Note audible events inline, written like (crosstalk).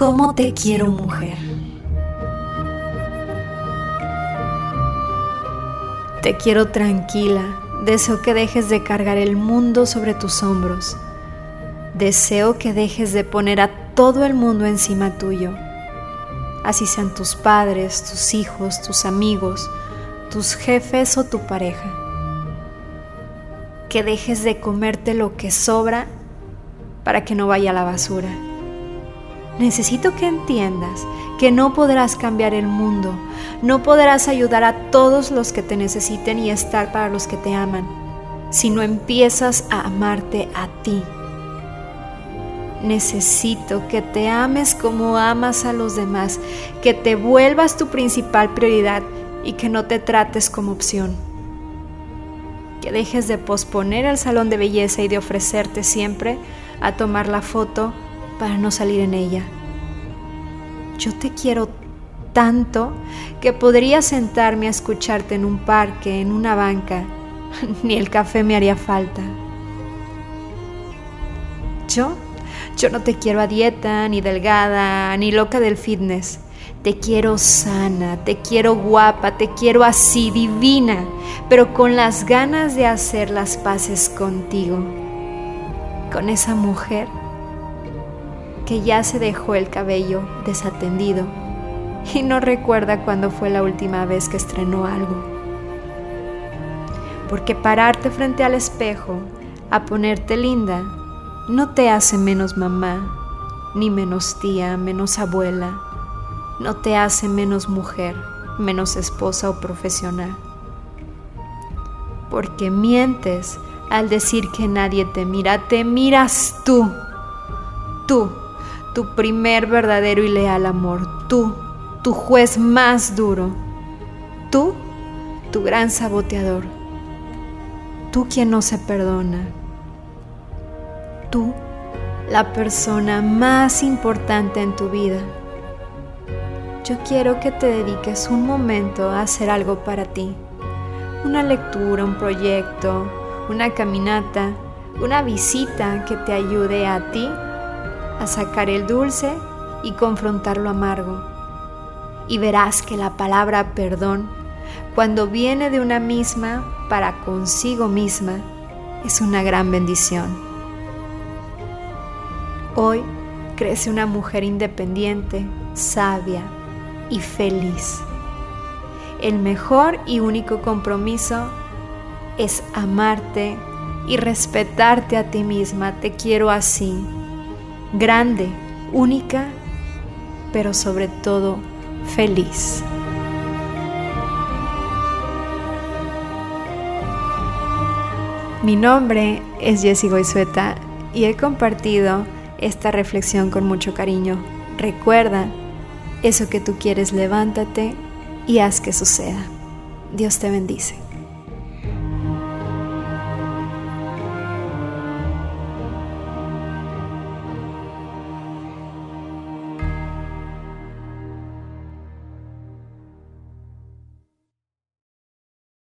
¿Cómo te quiero mujer? Te quiero tranquila, deseo que dejes de cargar el mundo sobre tus hombros. Deseo que dejes de poner a todo el mundo encima tuyo. Así sean tus padres, tus hijos, tus amigos, tus jefes o tu pareja. Que dejes de comerte lo que sobra para que no vaya a la basura necesito que entiendas que no podrás cambiar el mundo, no podrás ayudar a todos los que te necesiten y estar para los que te aman, si no empiezas a amarte a ti. Necesito que te ames como amas a los demás, que te vuelvas tu principal prioridad y que no te trates como opción. Que dejes de posponer el salón de belleza y de ofrecerte siempre a tomar la foto para no salir en ella. Yo te quiero tanto que podría sentarme a escucharte en un parque, en una banca, (laughs) ni el café me haría falta. Yo, yo no te quiero a dieta, ni delgada, ni loca del fitness. Te quiero sana, te quiero guapa, te quiero así, divina, pero con las ganas de hacer las paces contigo, con esa mujer que ya se dejó el cabello desatendido y no recuerda cuándo fue la última vez que estrenó algo. Porque pararte frente al espejo a ponerte linda no te hace menos mamá, ni menos tía, menos abuela, no te hace menos mujer, menos esposa o profesional. Porque mientes al decir que nadie te mira, te miras tú, tú tu primer verdadero y leal amor, tú, tu juez más duro, tú, tu gran saboteador, tú quien no se perdona, tú, la persona más importante en tu vida. Yo quiero que te dediques un momento a hacer algo para ti, una lectura, un proyecto, una caminata, una visita que te ayude a ti a sacar el dulce y confrontar lo amargo. Y verás que la palabra perdón, cuando viene de una misma para consigo misma, es una gran bendición. Hoy crece una mujer independiente, sabia y feliz. El mejor y único compromiso es amarte y respetarte a ti misma. Te quiero así grande, única, pero sobre todo feliz. Mi nombre es Jessie Goizueta y he compartido esta reflexión con mucho cariño. Recuerda, eso que tú quieres, levántate y haz que suceda. Dios te bendice.